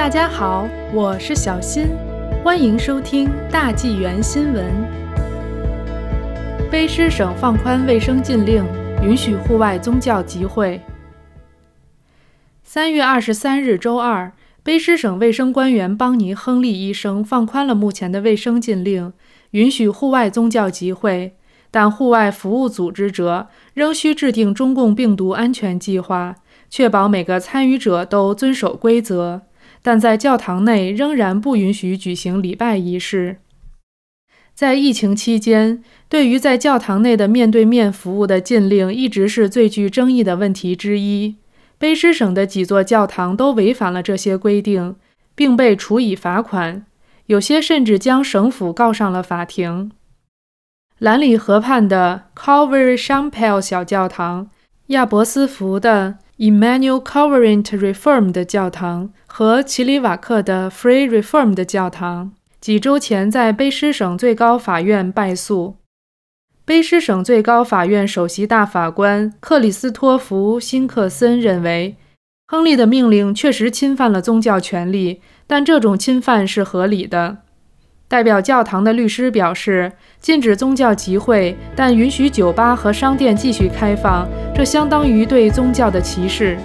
大家好，我是小新，欢迎收听大纪元新闻。卑诗省放宽卫生禁令，允许户外宗教集会。三月二十三日周二，卑诗省卫生官员邦尼·亨利医生放宽了目前的卫生禁令，允许户外宗教集会，但户外服务组织者仍需制定中共病毒安全计划，确保每个参与者都遵守规则。但在教堂内仍然不允许举行礼拜仪式。在疫情期间，对于在教堂内的面对面服务的禁令一直是最具争议的问题之一。卑诗省的几座教堂都违反了这些规定，并被处以罚款，有些甚至将省府告上了法庭。兰里河畔的 Calvary c h a m p e l 小教堂，亚伯斯福的。Emmanuel Convent Reform 的教堂和奇里瓦克的 Free Reform 的教堂几周前在卑诗省最高法院败诉。卑诗省最高法院首席大法官克里斯托弗·辛克森认为，亨利的命令确实侵犯了宗教权利，但这种侵犯是合理的。代表教堂的律师表示，禁止宗教集会，但允许酒吧和商店继续开放，这相当于对宗教的歧视。